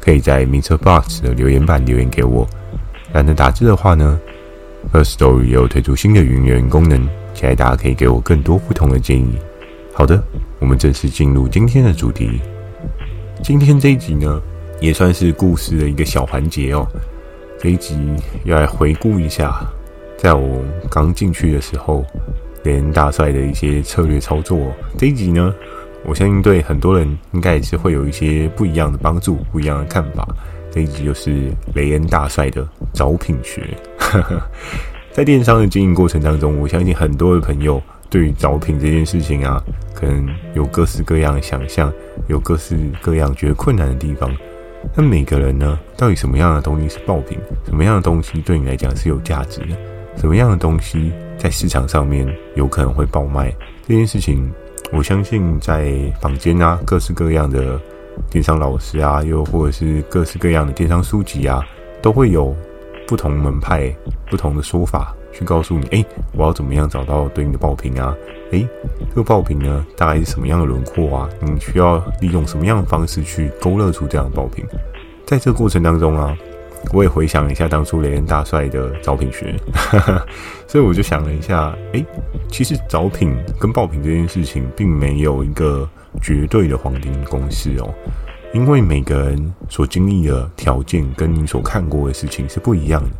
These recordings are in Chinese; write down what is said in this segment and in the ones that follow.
可以在 m i r Box 的留言板留言给我。懒得打字的话呢，Firstory 也有推出新的语音功能，期待大家可以给我更多不同的建议。好的，我们正式进入今天的主题。今天这一集呢，也算是故事的一个小环节哦。这一集要来回顾一下，在我刚进去的时候，连大帅的一些策略操作。这一集呢，我相信对很多人应该也是会有一些不一样的帮助，不一样的看法。这一集就是雷恩大帅的找品学。在电商的经营过程当中，我相信很多的朋友对于找品这件事情啊，可能有各式各样的想象，有各式各样觉得困难的地方。那每个人呢，到底什么样的东西是爆品？什么样的东西对你来讲是有价值的？什么样的东西在市场上面有可能会爆卖？这件事情。我相信在坊间啊，各式各样的电商老师啊，又或者是各式各样的电商书籍啊，都会有不同门派、不同的说法去告诉你：哎，我要怎么样找到对应的爆品啊？哎，这个爆品呢，大概是什么样的轮廓啊？你需要利用什么样的方式去勾勒出这样的爆品？在这个过程当中啊。我也回想一下当初雷恩大帅的找品学，所以我就想了一下，诶，其实找品跟爆品这件事情并没有一个绝对的黄金公式哦，因为每个人所经历的条件跟你所看过的事情是不一样的，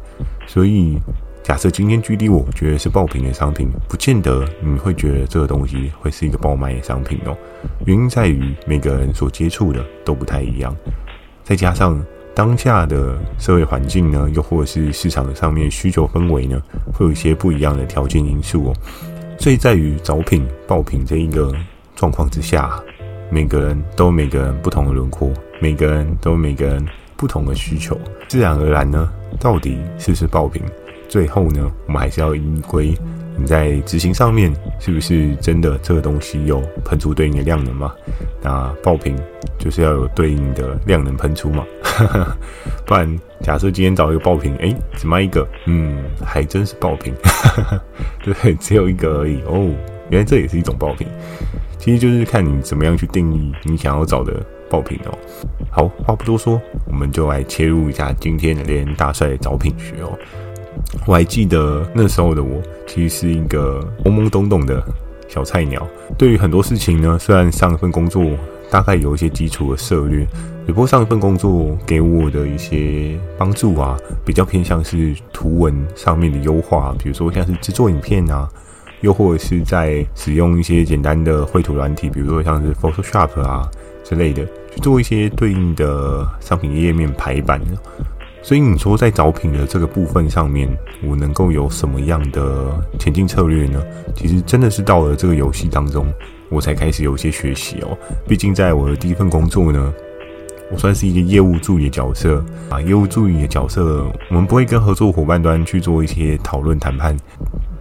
所以假设今天距离我觉得是爆品的商品，不见得你会觉得这个东西会是一个爆卖的商品哦，原因在于每个人所接触的都不太一样，再加上。当下的社会环境呢，又或者是市场上面需求氛围呢，会有一些不一样的条件因素哦。所以在于找品、爆品这一个状况之下，每个人都有每个人不同的轮廓，每个人都有每个人不同的需求，自然而然呢，到底是不是爆品？最后呢，我们还是要依归。你在执行上面是不是真的这个东西有喷出对应的量能嘛？那爆品就是要有对应的量能喷出嘛，不然假设今天找一个爆品，哎，只卖一个，嗯，还真是爆品，对，只有一个而已哦，原来这也是一种爆品。其实就是看你怎么样去定义你想要找的爆品哦。好，话不多说，我们就来切入一下今天的雷恩大帅的找品学哦。我还记得那时候的我，其实是一个懵懵懂懂的小菜鸟。对于很多事情呢，虽然上一份工作大概有一些基础的涉猎，不过上一份工作给我的一些帮助啊，比较偏向是图文上面的优化，比如说像是制作影片啊，又或者是在使用一些简单的绘图软体，比如说像是 Photoshop 啊之类的，去做一些对应的商品页面排版。所以你说在找品的这个部分上面，我能够有什么样的前进策略呢？其实真的是到了这个游戏当中，我才开始有一些学习哦。毕竟在我的第一份工作呢，我算是一个业务助理的角色啊。业务助理的角色，我们不会跟合作伙伴端去做一些讨论谈判。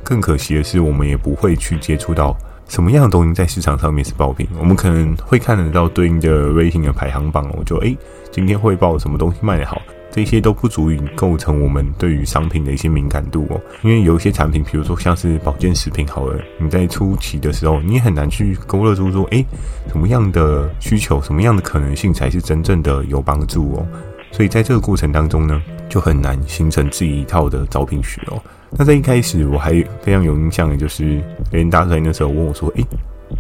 更可惜的是，我们也不会去接触到什么样的东西在市场上面是爆品。我们可能会看得到对应的 rating 的排行榜，我就诶，今天汇报什么东西卖得好。这些都不足以构成我们对于商品的一些敏感度哦，因为有一些产品，比如说像是保健食品，好了，你在初期的时候，你也很难去勾勒出说，诶，什么样的需求，什么样的可能性才是真正的有帮助哦。所以在这个过程当中呢，就很难形成自己一套的招聘学哦。那在一开始，我还非常有印象的就是人大帅那时候问我说，诶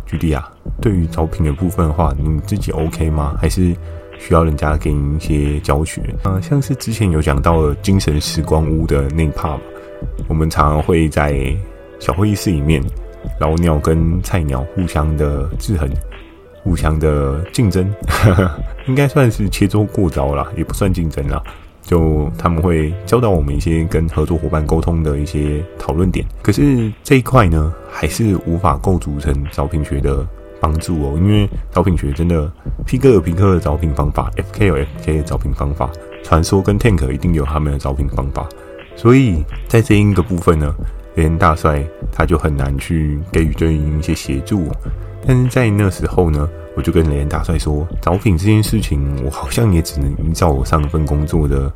，GD 啊，对于招聘的部分的话，你自己 OK 吗？还是？需要人家给你一些教学啊、呃，像是之前有讲到了精神时光屋的那一 part 嘛，我们常常会在小会议室里面，老鸟跟菜鸟互相的制衡，互相的竞争，呵 呵应该算是切磋过招啦，也不算竞争啦。就他们会教导我们一些跟合作伙伴沟通的一些讨论点，可是这一块呢，还是无法构筑成招聘学的。帮助哦，因为招聘学真的，P 哥有 P 哥的招聘方法，F K 有 F K 的招聘方法，传说跟 Tank 一定有他们的招聘方法，所以在这一个部分呢，雷恩大帅他就很难去给予对应一些协助。但是在那时候呢，我就跟雷恩大帅说，招聘这件事情，我好像也只能依照我上一份工作的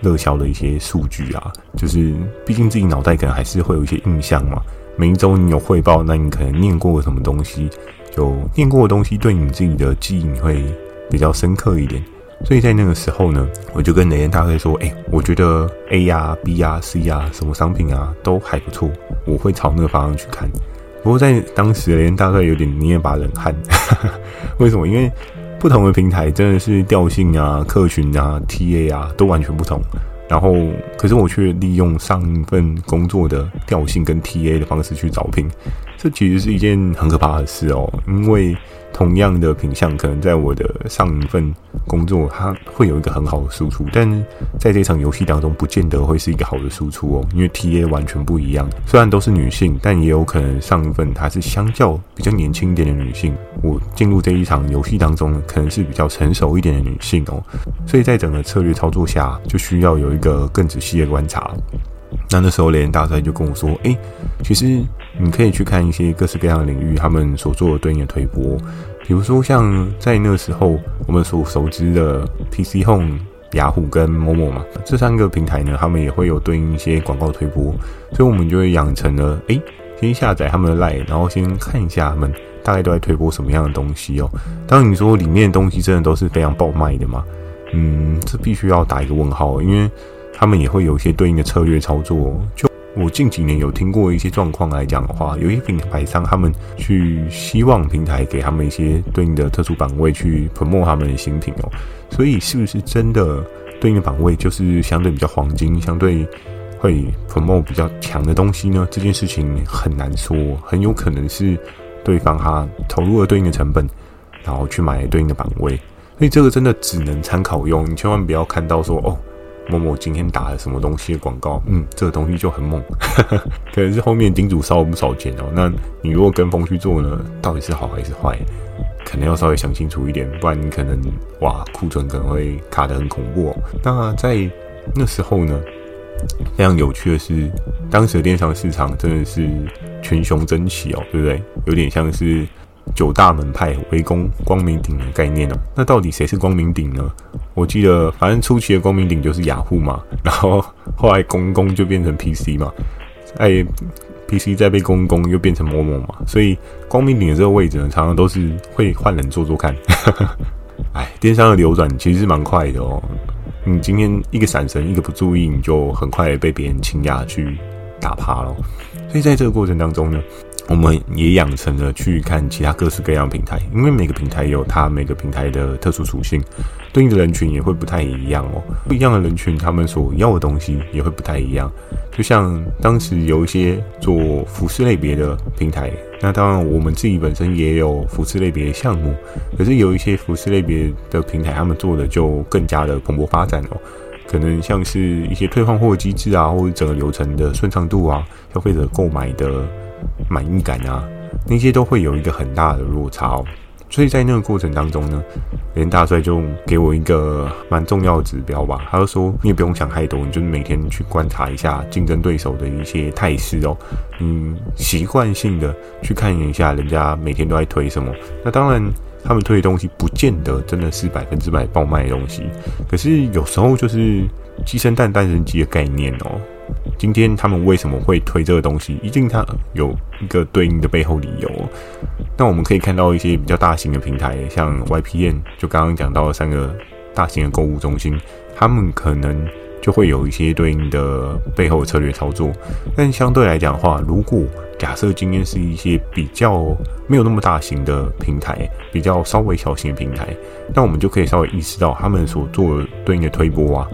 热销的一些数据啊，就是毕竟自己脑袋可能还是会有一些印象嘛。每一周你有汇报，那你可能念过什么东西，就念过的东西对你自己的记忆会比较深刻一点。所以在那个时候呢，我就跟雷恩大帅说：“哎、我觉得 A 呀、B 呀、C 呀，什么商品啊都还不错，我会朝那个方向去看。”不过在当时，雷恩大帅有点捏一把冷汗。为什么？因为不同的平台真的是调性啊、客群啊、TA 啊都完全不同。然后，可是我却利用上一份工作的调性跟 TA 的方式去招聘，这其实是一件很可怕的事哦，因为。同样的品相，可能在我的上一份工作，它会有一个很好的输出，但在这场游戏当中，不见得会是一个好的输出哦，因为 TA 完全不一样。虽然都是女性，但也有可能上一份她是相较比较年轻一点的女性，我进入这一场游戏当中，可能是比较成熟一点的女性哦。所以在整个策略操作下，就需要有一个更仔细的观察。那那时候雷恩大帅就跟我说：“诶，其实你可以去看一些各式各样的领域，他们所做的对应的推播，比如说像在那个时候我们所熟知的 PC Home、雅虎跟 Momo 嘛，这三个平台呢，他们也会有对应一些广告推播，所以我们就会养成了，诶，先下载他们的 LINE，然后先看一下他们大概都在推播什么样的东西哦。当你说里面的东西真的都是非常爆卖的嘛？嗯，这必须要打一个问号，因为。”他们也会有一些对应的策略操作。就我近几年有听过一些状况来讲的话，有一些品牌商他们去希望平台给他们一些对应的特殊版位去 promote 他们的新品哦。所以是不是真的对应的版位就是相对比较黄金，相对会 promote 比较强的东西呢？这件事情很难说，很有可能是对方他投入了对应的成本，然后去买对应的版位。所以这个真的只能参考用，你千万不要看到说哦。某某今天打了什么东西的广告？嗯，这个东西就很猛，可能是后面金主烧了不少钱哦。那你如果跟风去做呢，到底是好还是坏？可能要稍微想清楚一点，不然你可能哇库存可能会卡得很恐怖哦。那在那时候呢，非常有趣的是，当时的电商市场真的是群雄争奇哦，对不对？有点像是。九大门派围攻光明顶的概念哦，那到底谁是光明顶呢？我记得，反正初期的光明顶就是雅虎嘛，然后后来公公就变成 PC 嘛，哎，PC 再被公公又变成某某嘛，所以光明顶的这个位置呢，常常都是会换人做做看。哎，电商的流转其实是蛮快的哦，你今天一个闪神，一个不注意，你就很快被别人倾轧去打趴了。所以在这个过程当中呢。我们也养成了去看其他各式各样的平台，因为每个平台有它每个平台的特殊属性，对应的人群也会不太一样哦。不一样的人群，他们所要的东西也会不太一样。就像当时有一些做服饰类别的平台，那当然我们自己本身也有服饰类别的项目，可是有一些服饰类别的平台，他们做的就更加的蓬勃发展哦。可能像是一些退换货机制啊，或者整个流程的顺畅度啊，消费者购买的。满意感啊，那些都会有一个很大的落差哦。所以在那个过程当中呢，连大帅就给我一个蛮重要的指标吧。他就说，你也不用想太多，你就是每天去观察一下竞争对手的一些态势哦。嗯，习惯性的去看一下人家每天都在推什么。那当然，他们推的东西不见得真的是百分之百爆卖的东西，可是有时候就是鸡生蛋，蛋生鸡的概念哦。今天他们为什么会推这个东西？一定它有一个对应的背后理由。那我们可以看到一些比较大型的平台，像 YPN，就刚刚讲到的三个大型的购物中心，他们可能就会有一些对应的背后的策略操作。但相对来讲的话，如果假设今天是一些比较没有那么大型的平台，比较稍微小型的平台，那我们就可以稍微意识到他们所做的对应的推波啊，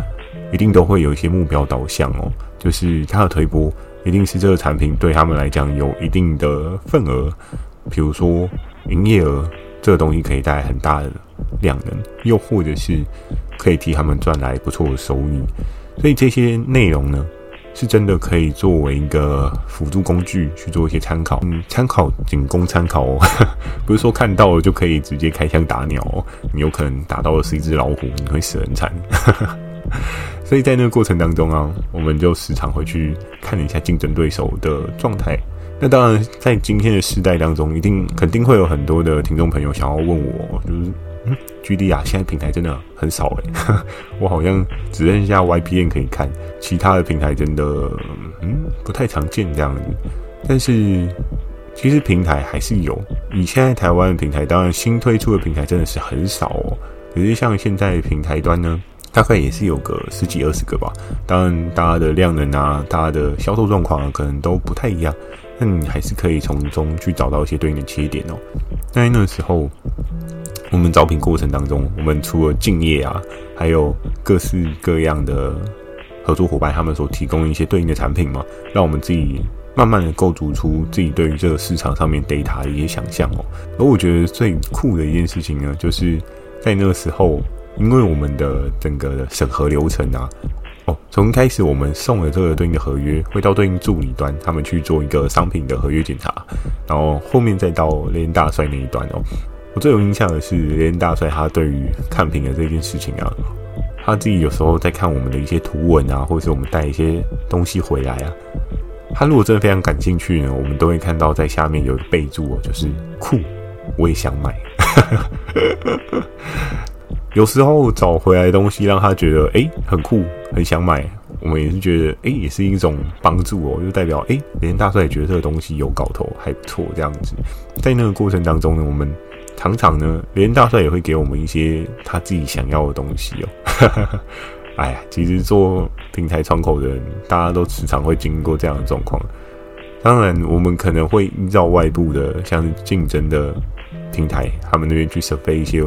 一定都会有一些目标导向哦。就是它的推播，一定是这个产品对他们来讲有一定的份额，比如说营业额，这个东西可以带来很大的量能，又或者是可以替他们赚来不错的收益。所以这些内容呢，是真的可以作为一个辅助工具去做一些参考。嗯，参考仅供参考哦，不是说看到了就可以直接开枪打鸟哦，你有可能打到的是一只老虎，你会死很惨。所以在那个过程当中啊，我们就时常会去看一下竞争对手的状态。那当然，在今天的时代当中，一定肯定会有很多的听众朋友想要问我，就是嗯，GD 啊，现在平台真的很少诶，我好像只剩下 YPN 可以看，其他的平台真的嗯不太常见这样子。但是其实平台还是有，以现在台湾的平台，当然新推出的平台真的是很少哦。可是像现在平台端呢，大概也是有个十几二十个吧。当然，大家的量能啊，大家的销售状况啊，可能都不太一样。那你还是可以从中去找到一些对应的切点哦。在那个时候，我们招聘过程当中，我们除了敬业啊，还有各式各样的合作伙伴，他们所提供一些对应的产品嘛，让我们自己慢慢的构筑出自己对于这个市场上面 data 的一些想象哦。而我觉得最酷的一件事情呢，就是。在那个时候，因为我们的整个的审核流程啊，哦，从开始我们送了这个对应的合约，会到对应助理端，他们去做一个商品的合约检查，然后后面再到连大帅那一端哦。我最有印象的是连大帅，他对于看品的这件事情啊，他自己有时候在看我们的一些图文啊，或者是我们带一些东西回来啊，他如果真的非常感兴趣呢，我们都会看到在下面有一个备注哦，就是酷，我也想买。有时候找回来的东西让他觉得哎、很酷，很想买，我们也是觉得哎、也是一种帮助哦，就代表哎连大帅也觉得这个东西有搞头，还不错这样子。在那个过程当中呢，我们常常呢连大帅也会给我们一些他自己想要的东西哦。哎呀，其实做平台窗口的人，大家都时常会经过这样的状况。当然，我们可能会依照外部的像是竞争的。平台他们那边去设备一些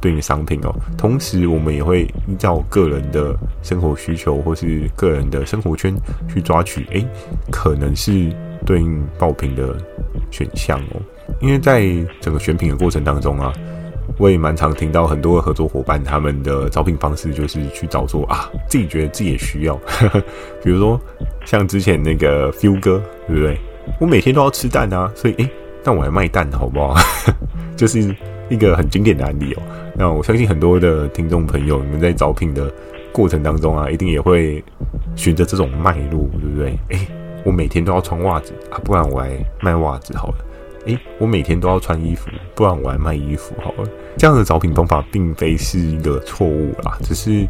对应的商品哦，同时我们也会依照个人的生活需求或是个人的生活圈去抓取，诶，可能是对应爆品的选项哦。因为在整个选品的过程当中啊，我也蛮常听到很多合作伙伴他们的招聘方式就是去找说啊，自己觉得自己也需要，比如说像之前那个 Feel 哥，对不对？我每天都要吃蛋啊，所以诶，那我还卖蛋，好不好？就是一个很经典的案例哦。那我相信很多的听众朋友，你们在招聘的过程当中啊，一定也会循着这种脉络，对不对？诶，我每天都要穿袜子啊，不然我来卖袜子好了。诶，我每天都要穿衣服，不然我来卖衣服好了。这样的招聘方法并非是一个错误啦，只是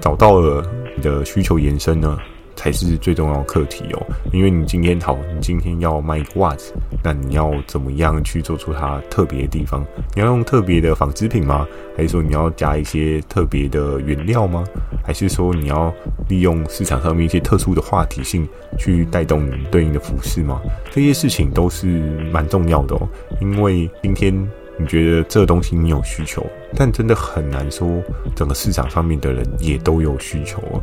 找到了你的需求延伸呢。才是最重要的课题哦，因为你今天好，你今天要卖一个袜子，那你要怎么样去做出它特别的地方？你要用特别的纺织品吗？还是说你要加一些特别的原料吗？还是说你要利用市场上面一些特殊的话题性去带动你对应的服饰吗？这些事情都是蛮重要的哦，因为今天你觉得这东西你有需求，但真的很难说整个市场上面的人也都有需求哦。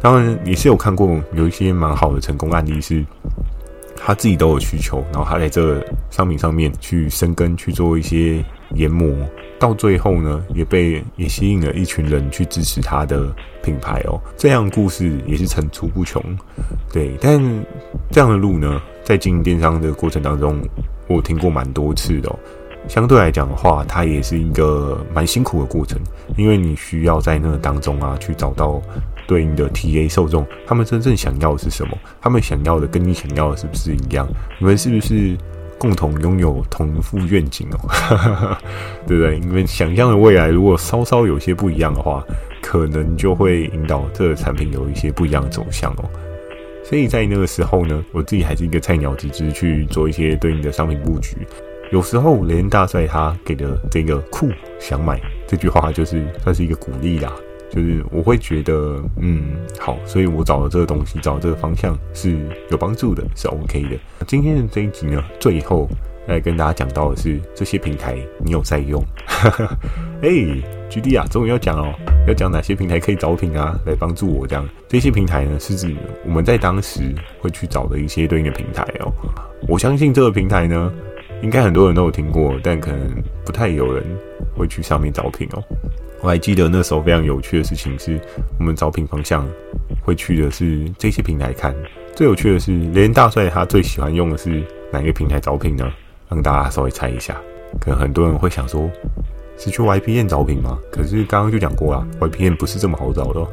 当然也是有看过有一些蛮好的成功案例，是他自己都有需求，然后他在这个商品上面去生根，去做一些研磨，到最后呢，也被也吸引了一群人去支持他的品牌哦。这样故事也是层出不穷，对。但这样的路呢，在经营电商的过程当中，我听过蛮多次的。相对来讲的话，它也是一个蛮辛苦的过程，因为你需要在那个当中啊，去找到。对应的 TA 受众，他们真正想要的是什么？他们想要的跟你想要的是不是一样？你们是不是共同拥有同一副愿景哦？对不对？你们想象的未来如果稍稍有些不一样的话，可能就会引导这个产品有一些不一样的走向哦。所以在那个时候呢，我自己还是一个菜鸟，只是去做一些对应的商品布局。有时候雷恩大帅他给的这个酷想买这句话，就是算是一个鼓励啦。就是我会觉得，嗯，好，所以我找了这个东西，找这个方向是有帮助的，是 OK 的。今天的这一集呢，最后来跟大家讲到的是这些平台你有在用？哎，GD 啊，终于要讲哦，要讲哪些平台可以招聘啊，来帮助我这样。这些平台呢，是指我们在当时会去找的一些对应的平台哦。我相信这个平台呢，应该很多人都有听过，但可能不太有人会去上面招聘哦。我还记得那时候非常有趣的事情是，我们招聘方向会去的是这些平台看。最有趣的是，连大帅他最喜欢用的是哪一个平台招聘呢？让大家稍微猜一下。可能很多人会想说，是去 YPN 招聘吗？可是刚刚就讲过了，YPN 不是这么好找的哦。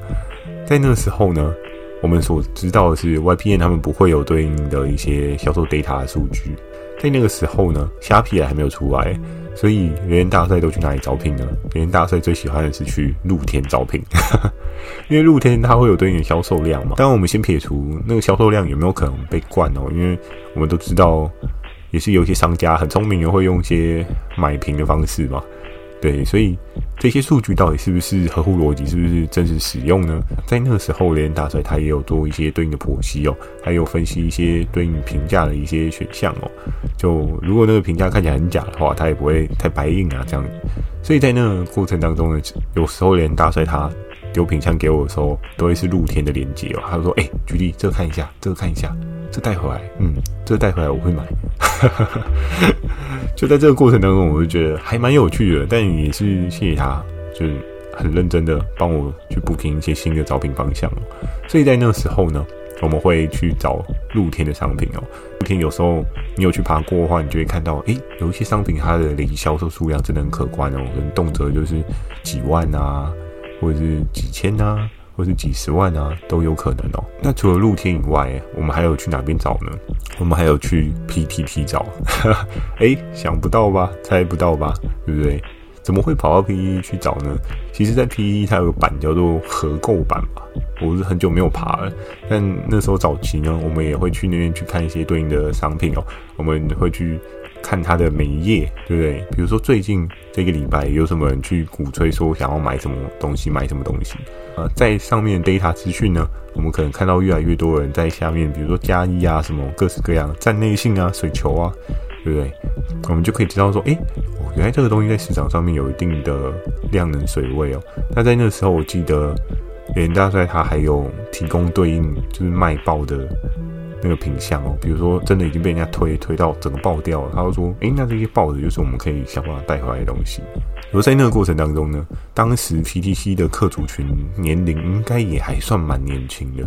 在那个时候呢，我们所知道的是，YPN 他们不会有对应的一些销售 data 数据。在那个时候呢，虾皮还没有出来，所以联联大帅都去哪里招聘呢？联联大帅最喜欢的是去露天招聘，因为露天它会有对应的销售量嘛。当然，我们先撇除那个销售量有没有可能被灌哦，因为我们都知道，也是有一些商家很聪明的会用一些买平的方式嘛。对，所以这些数据到底是不是合乎逻辑，是不是真实使用呢？在那个时候，连大帅他也有做一些对应的剖析哦，还有分析一些对应评价的一些选项哦。就如果那个评价看起来很假的话，他也不会太白印啊这样。所以在那个过程当中呢，有时候连大帅他丢品相给我的时候，都会是露天的连接哦。他说：“哎，举例这个看一下，这个看一下，这带回来，嗯，这带回来我会买。”就在这个过程当中，我就觉得还蛮有趣的，但也是谢谢他，就是很认真的帮我去布平一些新的招聘方向。所以在那个时候呢，我们会去找露天的商品哦。露天有时候你有去爬过的话，你就会看到，诶，有一些商品它的累计销售数量真的很可观哦，可能动辄就是几万啊，或者是几千啊。或是几十万啊，都有可能哦。那除了露天以外，我们还有去哪边找呢？我们还有去 PTT 找。哎，想不到吧？猜不到吧？对不对？怎么会跑到 PTT 去找呢？其实，在 PTT 它有个版叫做合购版吧。我是很久没有爬了，但那时候早期呢，我们也会去那边去看一些对应的商品哦。我们会去。看它的每一页，对不对？比如说最近这个礼拜有什么人去鼓吹说想要买什么东西，买什么东西？呃，在上面 data 资讯呢，我们可能看到越来越多人在下面，比如说加一啊，什么各式各样站内信啊、水球啊，对不对？我们就可以知道说，诶，原来这个东西在市场上面有一定的量能水位哦。那在那时候，我记得联大帅他还有提供对应就是卖爆的。那个品相哦，比如说真的已经被人家推推到整个爆掉了，他就说：“诶，那这些报纸就是我们可以想办法带回来的东西。”而在那个过程当中呢，当时 PTC 的客族群年龄应该也还算蛮年轻的，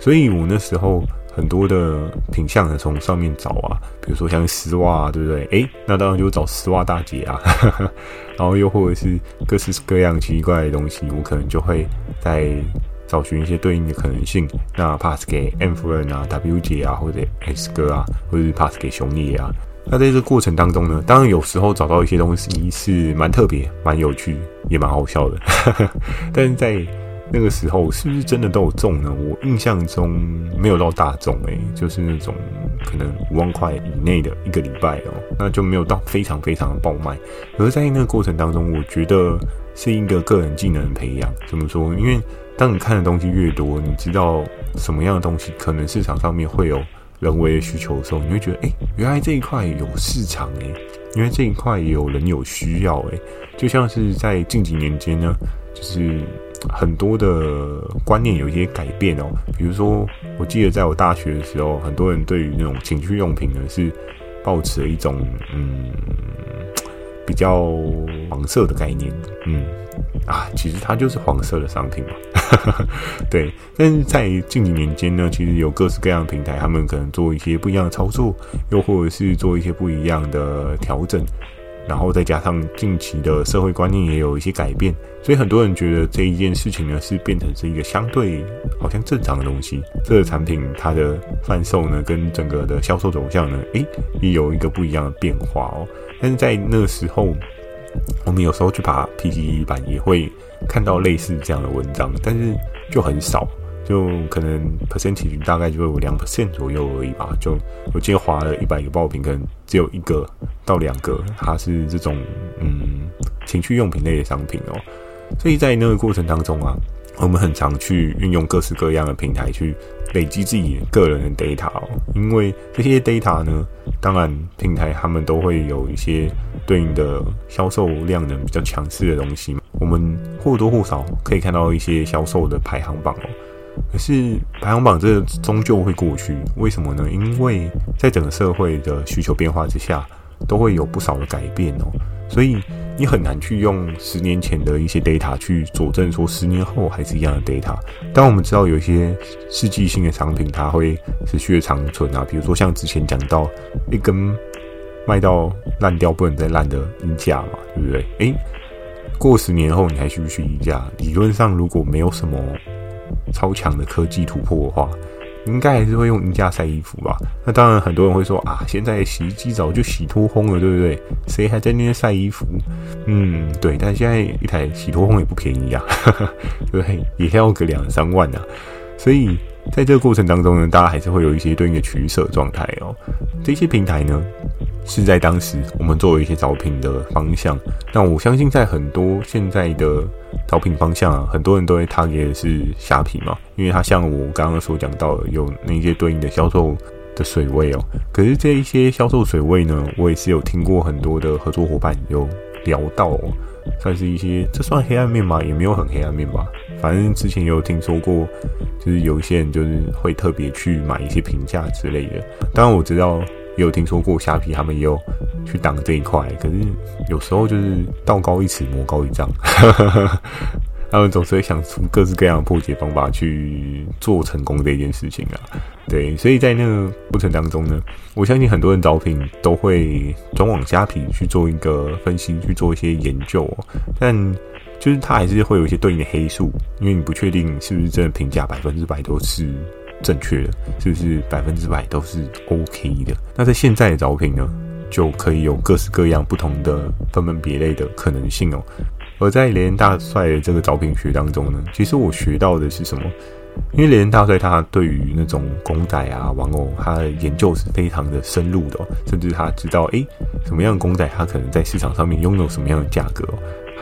所以我那时候很多的品相呢，从上面找啊，比如说像丝袜啊，对不对？诶，那当然就找丝袜大姐啊，然后又或者是各式各样奇怪的东西，我可能就会在。找寻一些对应的可能性，那 pass 给 M 夫人啊、W 姐啊，或者 S 哥啊，或者是 pass 给熊爷啊。那在这个过程当中呢，当然有时候找到一些东西是蛮特别、蛮有趣，也蛮好笑的。但是在那个时候，是不是真的都有中呢？我印象中没有到大中诶、就是那种可能五万块以内的一个礼拜哦，那就没有到非常非常的爆卖。而在那个过程当中，我觉得是一个个人技能培养。怎么说？因为当你看的东西越多，你知道什么样的东西可能市场上面会有人为的需求的时候，你会觉得，哎，原来这一块有市场诶，因为这一块有人有需要诶，就像是在近几年间呢，就是很多的观念有一些改变哦。比如说，我记得在我大学的时候，很多人对于那种情趣用品呢是抱持一种嗯比较黄色的概念，嗯。啊，其实它就是黄色的商品嘛，对。但是在近几年间呢，其实有各式各样的平台，他们可能做一些不一样的操作，又或者是做一些不一样的调整，然后再加上近期的社会观念也有一些改变，所以很多人觉得这一件事情呢是变成是一个相对好像正常的东西。这个产品它的贩售呢，跟整个的销售走向呢，诶，也有一个不一样的变化哦。但是在那时候。我们有时候去爬 PTT 版也会看到类似这样的文章，但是就很少，就可能 percent 率大概就有两 percent 左右而已吧。就我今天划了一百个爆品，可能只有一个到两个，它是这种嗯情趣用品类的商品哦。所以在那个过程当中啊。我们很常去运用各式各样的平台去累积自己个人的 data 哦，因为这些 data 呢，当然平台他们都会有一些对应的销售量能比较强势的东西嘛，我们或多或少可以看到一些销售的排行榜哦。可是排行榜这终究会过去，为什么呢？因为在整个社会的需求变化之下，都会有不少的改变哦，所以。你很难去用十年前的一些 data 去佐证说十年后还是一样的 data。当我们知道有一些世纪性的商品，它会持续的长存啊，比如说像之前讲到一根卖到烂掉不能再烂的衣架嘛，对不对？诶，过十年后你还需不需要衣架？理论上如果没有什么超强的科技突破的话，应该还是会用衣架晒衣服吧？那当然，很多人会说啊，现在洗衣机早就洗脱烘了，对不对？谁还在那边晒衣服？嗯，对。但现在一台洗脱烘也不便宜啊，对，也要个两三万啊。所以在这个过程当中呢，大家还是会有一些对应的取舍状态哦。这些平台呢，是在当时我们作为一些找品的方向。那我相信，在很多现在的找品方向啊，很多人都会 target 是虾皮嘛，因为它像我刚刚所讲到的，有那些对应的销售的水位哦。可是这一些销售水位呢，我也是有听过很多的合作伙伴有聊到，算是一些，这算黑暗面吗？也没有很黑暗面吧。反正之前也有听说过，就是有一些人就是会特别去买一些评价之类的。当然我知道。也有听说过虾皮他们也有去挡这一块，可是有时候就是道高一尺，魔高一丈，他们总是会想出各式各样的破解方法去做成功这件事情啊。对，所以在那个过程当中呢，我相信很多人招聘都会转往虾皮去做一个分析，去做一些研究喔，但就是它还是会有一些对应的黑数，因为你不确定是不是真的评价百分之百都是。正确的，是不是百分之百都是 OK 的？那在现在的招聘呢，就可以有各式各样不同的分门别类的可能性哦。而在雷恩大帅的这个招聘学当中呢，其实我学到的是什么？因为雷恩大帅他对于那种公仔啊、玩偶，他的研究是非常的深入的，甚至他知道，诶，什么样的公仔，他可能在市场上面拥有什么样的价格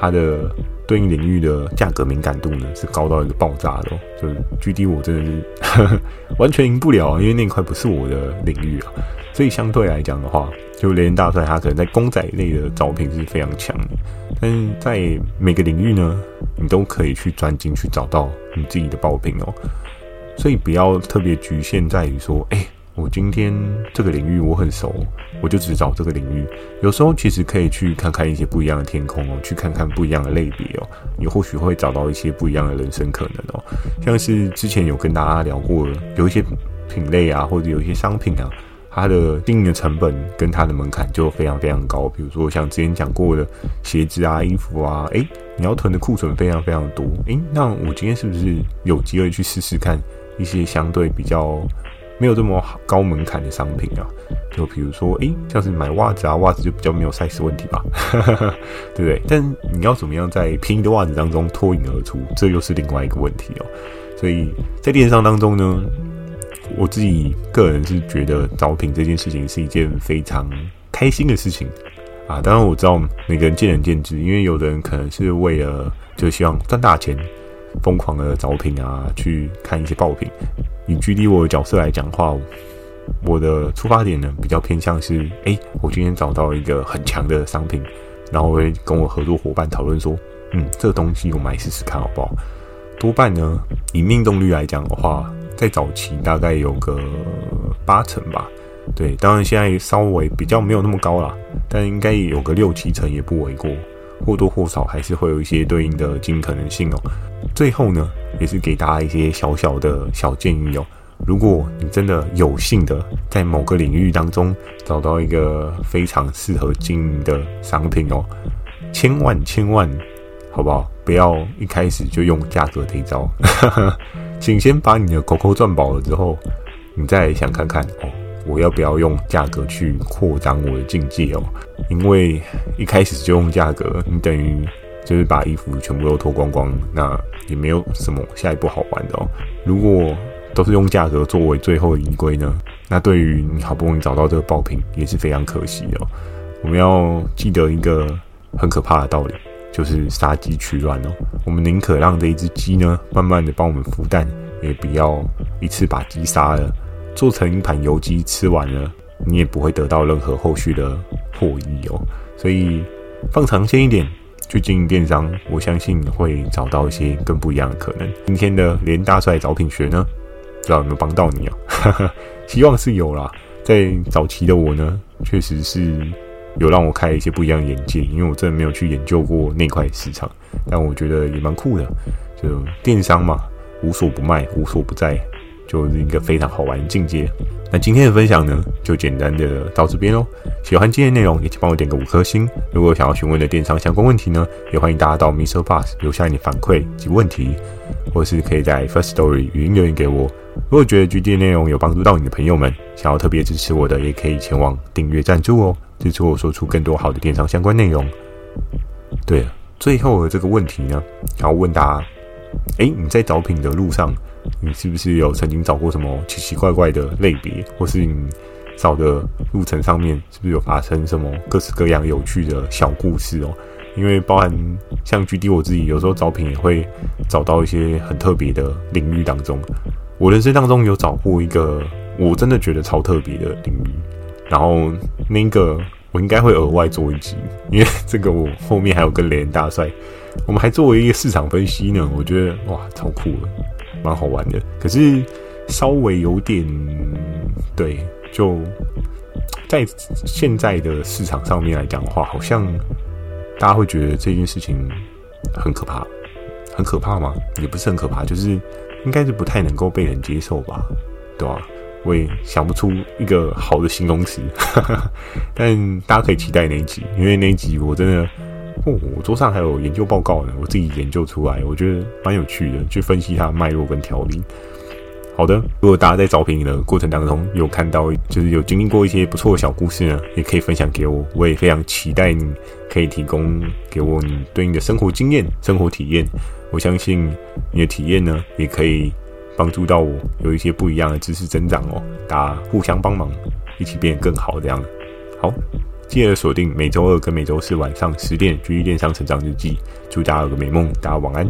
他。的对应领域的价格敏感度呢，是高到一个爆炸的哦，就是 GD 我真的是 完全赢不了啊，因为那块不是我的领域啊，所以相对来讲的话，就雷恩大帅他可能在公仔类的招聘是非常强的，但是在每个领域呢，你都可以去专精去找到你自己的爆品哦，所以不要特别局限在于说，哎。我今天这个领域我很熟，我就只找这个领域。有时候其实可以去看看一些不一样的天空哦，去看看不一样的类别哦，你或许会找到一些不一样的人生可能哦。像是之前有跟大家聊过，有一些品类啊，或者有一些商品啊，它的经营的成本跟它的门槛就非常非常高。比如说像之前讲过的鞋子啊、衣服啊，诶，你要囤的库存非常非常多。诶，那我今天是不是有机会去试试看一些相对比较？没有这么高门槛的商品啊，就比如说，诶，像是买袜子啊，袜子就比较没有 size 问题吧，对不对？但你要怎么样在便宜的袜子当中脱颖而出，这又是另外一个问题哦。所以在电商当中呢，我自己个人是觉得找品这件事情是一件非常开心的事情啊。当然我知道每个人见仁见智，因为有的人可能是为了就希望赚大钱，疯狂的找品啊，去看一些爆品。以距离我的角色来讲的话，我的出发点呢比较偏向是，哎，我今天找到一个很强的商品，然后我会跟我合作伙伴讨论说，嗯，这个东西我买试试看好不好？多半呢，以命中率来讲的话，在早期大概有个八成吧。对，当然现在稍微比较没有那么高啦，但应该也有个六七成也不为过。或多或少还是会有一些对应的经营可能性哦。最后呢，也是给大家一些小小的小建议哦。如果你真的有幸的在某个领域当中找到一个非常适合经营的商品哦，千万千万，好不好？不要一开始就用价格这一招，请先把你的口口赚饱了之后，你再想看看哦。我要不要用价格去扩张我的境界哦？因为一开始就用价格，你等于就是把衣服全部都脱光光，那也没有什么下一步好玩的哦。如果都是用价格作为最后的依归呢，那对于你好不容易找到这个爆品也是非常可惜哦。我们要记得一个很可怕的道理，就是杀鸡取卵哦。我们宁可让这一只鸡呢，慢慢的帮我们孵蛋，也不要一次把鸡杀了。做成一盘油鸡吃完了，你也不会得到任何后续的获益哦。所以放长线一点去经营电商，我相信会找到一些更不一样的可能。今天的连大帅找品学呢，不知道有没有帮到你啊？希望是有啦。在早期的我呢，确实是有让我开一些不一样的眼界，因为我真的没有去研究过那块市场，但我觉得也蛮酷的。就电商嘛，无所不卖，无所不在。就是一个非常好玩的境界。那今天的分享呢，就简单的到这边喽。喜欢今天内容，也请帮我点个五颗星。如果想要询问的电商相关问题呢，也欢迎大家到 MixerBox 留下你的反馈及问题，或是可以在 First Story 语音留言给我。如果觉得今天的内容有帮助到你的朋友们，想要特别支持我的，也可以前往订阅赞助哦，支持我说出更多好的电商相关内容。对了，最后的这个问题呢，想要问大家：诶，你在找品的路上，你是不是有曾经找过什么奇奇怪怪的类别，或是你找的路程上面是不是有发生什么各式各样有趣的小故事哦？因为包含像 GD 我自己有时候找品也会找到一些很特别的领域当中，我人生当中有找过一个我真的觉得超特别的领域，然后那个我应该会额外做一集，因为这个我后面还有跟雷人大帅，我们还作为一个市场分析呢，我觉得哇超酷的。蛮好玩的，可是稍微有点对，就在现在的市场上面来讲的话，好像大家会觉得这件事情很可怕，很可怕吗？也不是很可怕，就是应该是不太能够被人接受吧，对吧？我也想不出一个好的形容词，但大家可以期待那一集，因为那一集我真的。哦，我桌上还有研究报告呢，我自己研究出来，我觉得蛮有趣的，去分析它的脉络跟条理。好的，如果大家在找品的过程当中有看到，就是有经历过一些不错的小故事呢，也可以分享给我，我也非常期待你可以提供给我你对应的生活经验、生活体验。我相信你的体验呢，也可以帮助到我有一些不一样的知识增长哦。大家互相帮忙，一起变得更好，这样好。记得锁定每周二跟每周四晚上十点《GD 电商成长日记》，祝大家有个美梦，大家晚安。